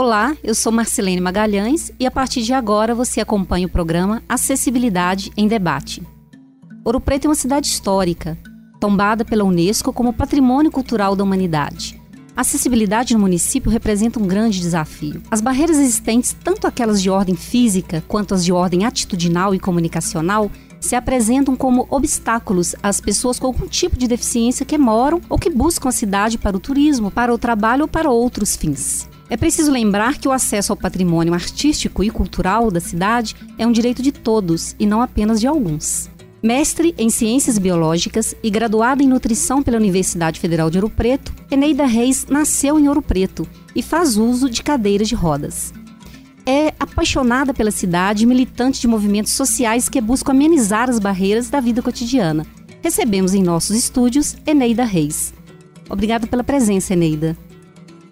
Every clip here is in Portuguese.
Olá, eu sou Marcelene Magalhães e a partir de agora você acompanha o programa Acessibilidade em Debate. Ouro Preto é uma cidade histórica, tombada pela Unesco como Patrimônio Cultural da Humanidade. A acessibilidade no município representa um grande desafio. As barreiras existentes, tanto aquelas de ordem física quanto as de ordem atitudinal e comunicacional, se apresentam como obstáculos às pessoas com algum tipo de deficiência que moram ou que buscam a cidade para o turismo, para o trabalho ou para outros fins. É preciso lembrar que o acesso ao patrimônio artístico e cultural da cidade é um direito de todos e não apenas de alguns. Mestre em Ciências Biológicas e graduada em Nutrição pela Universidade Federal de Ouro Preto, Eneida Reis nasceu em Ouro Preto e faz uso de cadeiras de rodas. É apaixonada pela cidade e militante de movimentos sociais que buscam amenizar as barreiras da vida cotidiana. Recebemos em nossos estúdios Eneida Reis. Obrigada pela presença, Eneida.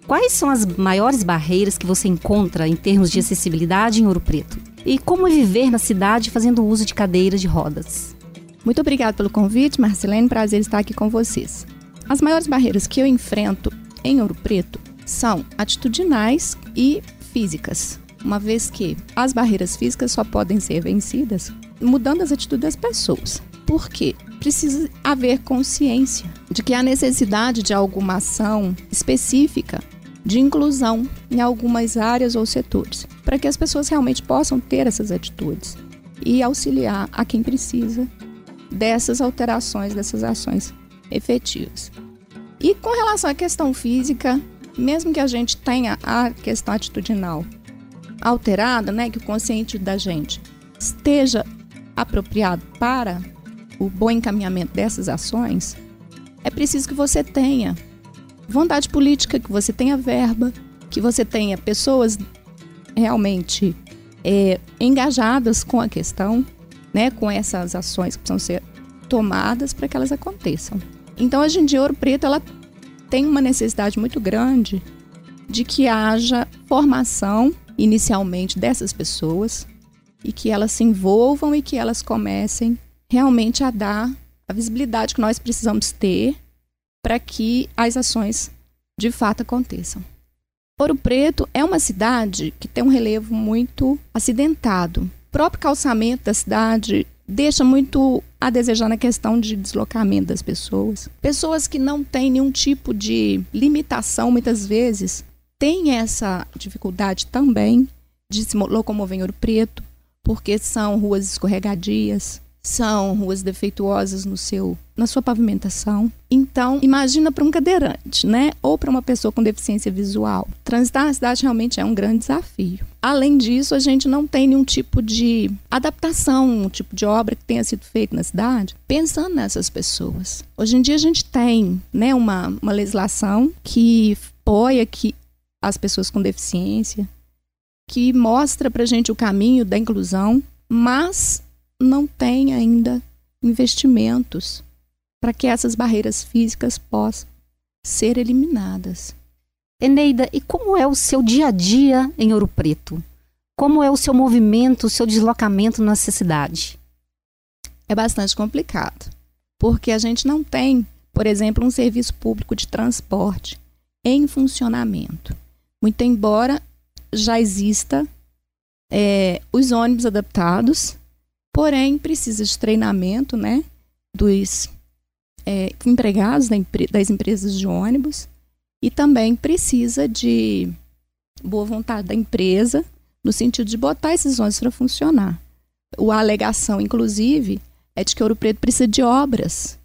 Quais são as maiores barreiras que você encontra em termos de acessibilidade em Ouro Preto? E como viver na cidade fazendo uso de cadeiras de rodas? Muito obrigada pelo convite, Marcelene. Prazer estar aqui com vocês. As maiores barreiras que eu enfrento em Ouro Preto são atitudinais e físicas, uma vez que as barreiras físicas só podem ser vencidas mudando as atitudes das pessoas. Por quê? Precisa haver consciência de que há necessidade de alguma ação específica de inclusão em algumas áreas ou setores, para que as pessoas realmente possam ter essas atitudes e auxiliar a quem precisa dessas alterações, dessas ações efetivas. E com relação à questão física, mesmo que a gente tenha a questão atitudinal alterada, né, que o consciente da gente esteja apropriado para o bom encaminhamento dessas ações, é preciso que você tenha vontade política, que você tenha verba, que você tenha pessoas realmente é, engajadas com a questão, né, com essas ações que precisam ser tomadas para que elas aconteçam. Então, hoje em dia, Ouro Preto ela tem uma necessidade muito grande de que haja formação inicialmente dessas pessoas e que elas se envolvam e que elas comecem realmente a dar a visibilidade que nós precisamos ter para que as ações de fato aconteçam. Ouro Preto é uma cidade que tem um relevo muito acidentado. O próprio calçamento da cidade deixa muito a desejar na questão de deslocamento das pessoas. Pessoas que não têm nenhum tipo de limitação, muitas vezes, têm essa dificuldade também de se locomover em Ouro Preto, porque são ruas escorregadias, são ruas defeituosas no seu na sua pavimentação. Então, imagina para um cadeirante, né? Ou para uma pessoa com deficiência visual. Transitar na cidade realmente é um grande desafio. Além disso, a gente não tem nenhum tipo de adaptação, um tipo de obra que tenha sido feita na cidade, pensando nessas pessoas. Hoje em dia a gente tem, né, uma, uma legislação que apoia que as pessoas com deficiência, que mostra para a gente o caminho da inclusão, mas não tem ainda investimentos para que essas barreiras físicas possam ser eliminadas. Eneida, e como é o seu dia a dia em Ouro Preto? Como é o seu movimento, o seu deslocamento na cidade? É bastante complicado, porque a gente não tem, por exemplo, um serviço público de transporte em funcionamento. Muito embora já exista é, os ônibus adaptados porém precisa de treinamento né, dos é, empregados das empresas de ônibus e também precisa de boa vontade da empresa no sentido de botar esses ônibus para funcionar. A alegação, inclusive, é de que Ouro Preto precisa de obras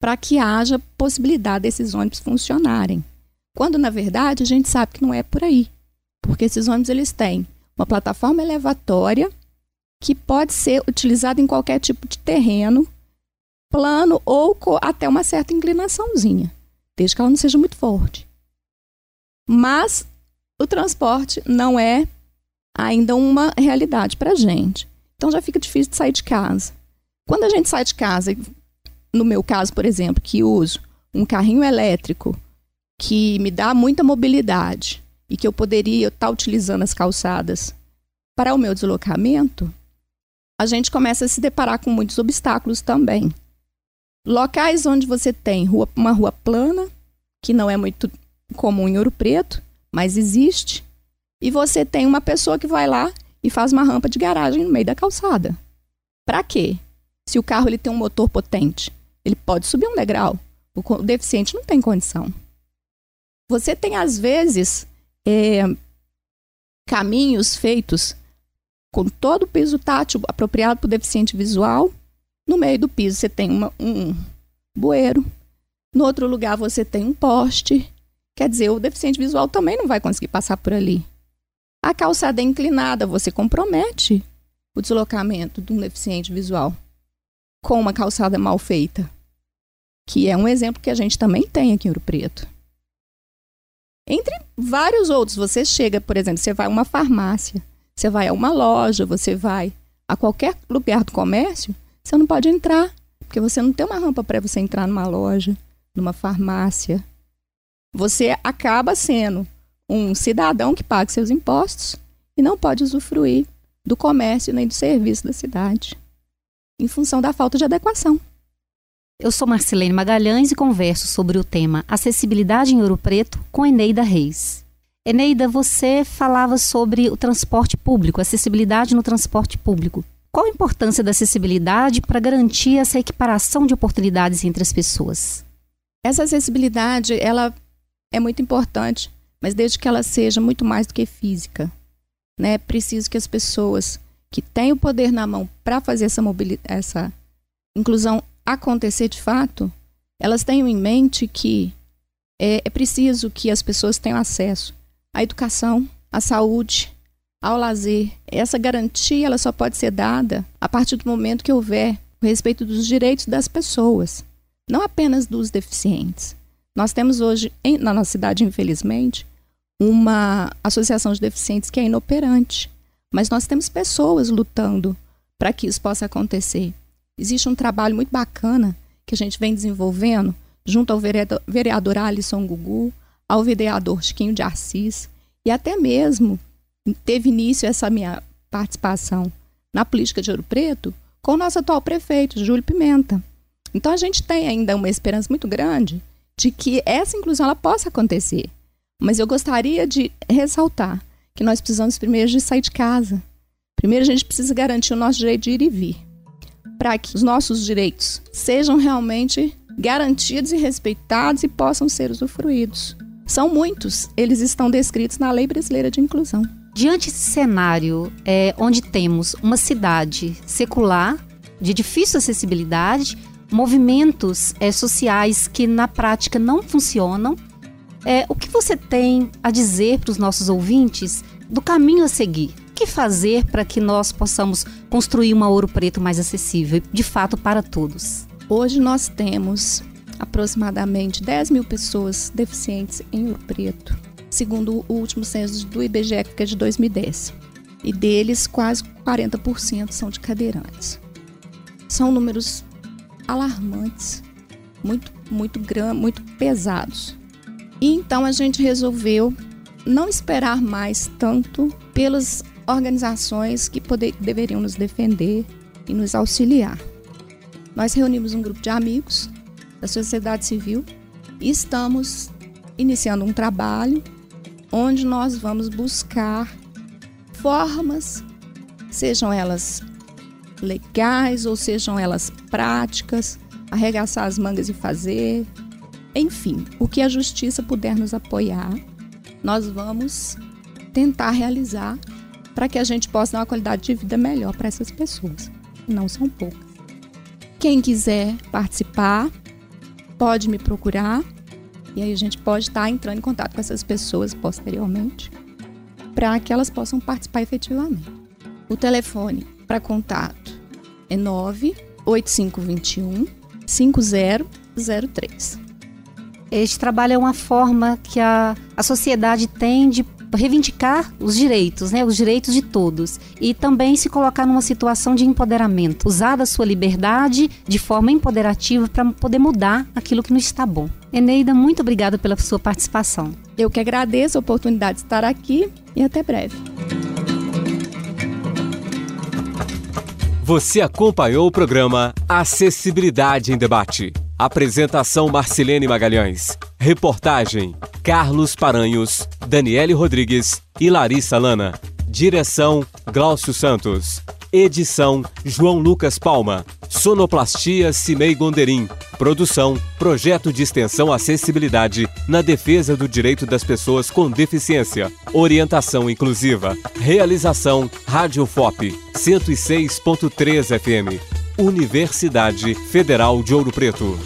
para que haja possibilidade desses ônibus funcionarem. Quando, na verdade, a gente sabe que não é por aí. Porque esses ônibus eles têm uma plataforma elevatória que pode ser utilizado em qualquer tipo de terreno, plano ou até uma certa inclinaçãozinha, desde que ela não seja muito forte. Mas o transporte não é ainda uma realidade para a gente. Então já fica difícil de sair de casa. Quando a gente sai de casa, no meu caso, por exemplo, que uso um carrinho elétrico que me dá muita mobilidade e que eu poderia estar utilizando as calçadas para o meu deslocamento, a gente começa a se deparar com muitos obstáculos também. Locais onde você tem rua, uma rua plana, que não é muito comum em Ouro Preto, mas existe, e você tem uma pessoa que vai lá e faz uma rampa de garagem no meio da calçada. Para quê? Se o carro ele tem um motor potente, ele pode subir um degrau. O deficiente não tem condição. Você tem, às vezes, é, caminhos feitos com todo o piso tátil apropriado para o deficiente visual. No meio do piso você tem uma, um bueiro. No outro lugar você tem um poste. Quer dizer, o deficiente visual também não vai conseguir passar por ali. A calçada é inclinada, você compromete o deslocamento de um deficiente visual com uma calçada mal feita, que é um exemplo que a gente também tem aqui em Ouro Preto. Entre vários outros, você chega, por exemplo, você vai a uma farmácia, você vai a uma loja, você vai a qualquer lugar do comércio, você não pode entrar, porque você não tem uma rampa para você entrar numa loja, numa farmácia. Você acaba sendo um cidadão que paga seus impostos e não pode usufruir do comércio nem do serviço da cidade, em função da falta de adequação. Eu sou Marcelene Magalhães e converso sobre o tema Acessibilidade em Ouro Preto com Eneida Reis. Eneida, você falava sobre o transporte público, acessibilidade no transporte público. Qual a importância da acessibilidade para garantir essa equiparação de oportunidades entre as pessoas? Essa acessibilidade, ela é muito importante, mas desde que ela seja muito mais do que física. Né? É preciso que as pessoas que têm o poder na mão para fazer essa, essa inclusão acontecer de fato, elas tenham em mente que é, é preciso que as pessoas tenham acesso à educação, à saúde, ao lazer. Essa garantia ela só pode ser dada a partir do momento que houver o respeito dos direitos das pessoas, não apenas dos deficientes. Nós temos hoje, em, na nossa cidade, infelizmente, uma associação de deficientes que é inoperante, mas nós temos pessoas lutando para que isso possa acontecer. Existe um trabalho muito bacana que a gente vem desenvolvendo junto ao vereador, vereador Alisson Gugu, ao vereador Chiquinho de Assis, e até mesmo teve início essa minha participação na política de Ouro Preto com o nosso atual prefeito, Júlio Pimenta. Então a gente tem ainda uma esperança muito grande de que essa inclusão ela possa acontecer. Mas eu gostaria de ressaltar que nós precisamos primeiro de sair de casa. Primeiro a gente precisa garantir o nosso direito de ir e vir para que os nossos direitos sejam realmente garantidos e respeitados e possam ser usufruídos. São muitos, eles estão descritos na Lei Brasileira de Inclusão. Diante desse cenário, é, onde temos uma cidade secular, de difícil acessibilidade, movimentos é, sociais que na prática não funcionam, é, o que você tem a dizer para os nossos ouvintes do caminho a seguir? que fazer para que nós possamos construir uma Ouro Preto mais acessível, de fato, para todos? Hoje nós temos aproximadamente 10 mil pessoas deficientes em Ouro Preto, segundo o último censo do IBGE, que é de 2010. E deles, quase 40% são de cadeirantes. São números alarmantes, muito, muito, muito pesados. E então a gente resolveu não esperar mais tanto pelas organizações que poder, deveriam nos defender e nos auxiliar. Nós reunimos um grupo de amigos da sociedade civil estamos iniciando um trabalho onde nós vamos buscar formas, sejam elas legais ou sejam elas práticas, arregaçar as mangas e fazer, enfim, o que a justiça puder nos apoiar, nós vamos tentar realizar para que a gente possa dar uma qualidade de vida melhor para essas pessoas. Não são poucas. Quem quiser participar, pode me procurar e aí a gente pode estar entrando em contato com essas pessoas posteriormente para que elas possam participar efetivamente. O telefone para contato é 98521 5003. Este trabalho é uma forma que a, a sociedade tem de reivindicar os direitos, né, os direitos de todos e também se colocar numa situação de empoderamento, usar a sua liberdade de forma empoderativa para poder mudar aquilo que não está bom. Eneida, muito obrigada pela sua participação. Eu que agradeço a oportunidade de estar aqui e até breve. Você acompanhou o programa Acessibilidade em Debate. Apresentação Marcilene Magalhães. Reportagem Carlos Paranhos, Daniele Rodrigues e Larissa Lana. Direção Glaucio Santos. Edição João Lucas Palma. Sonoplastia Cimei Gonderim. Produção Projeto de Extensão Acessibilidade na defesa do direito das pessoas com deficiência. Orientação inclusiva. Realização Rádio FOP 106.3 FM. Universidade Federal de Ouro Preto.